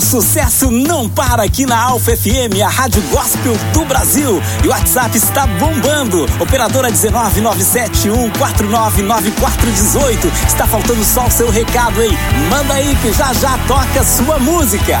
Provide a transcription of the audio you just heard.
O sucesso não para aqui na Alfa FM, a rádio gospel do Brasil. E o WhatsApp está bombando. Operadora 19971499418. Está faltando só o seu recado hein? Manda aí que já já toca sua música.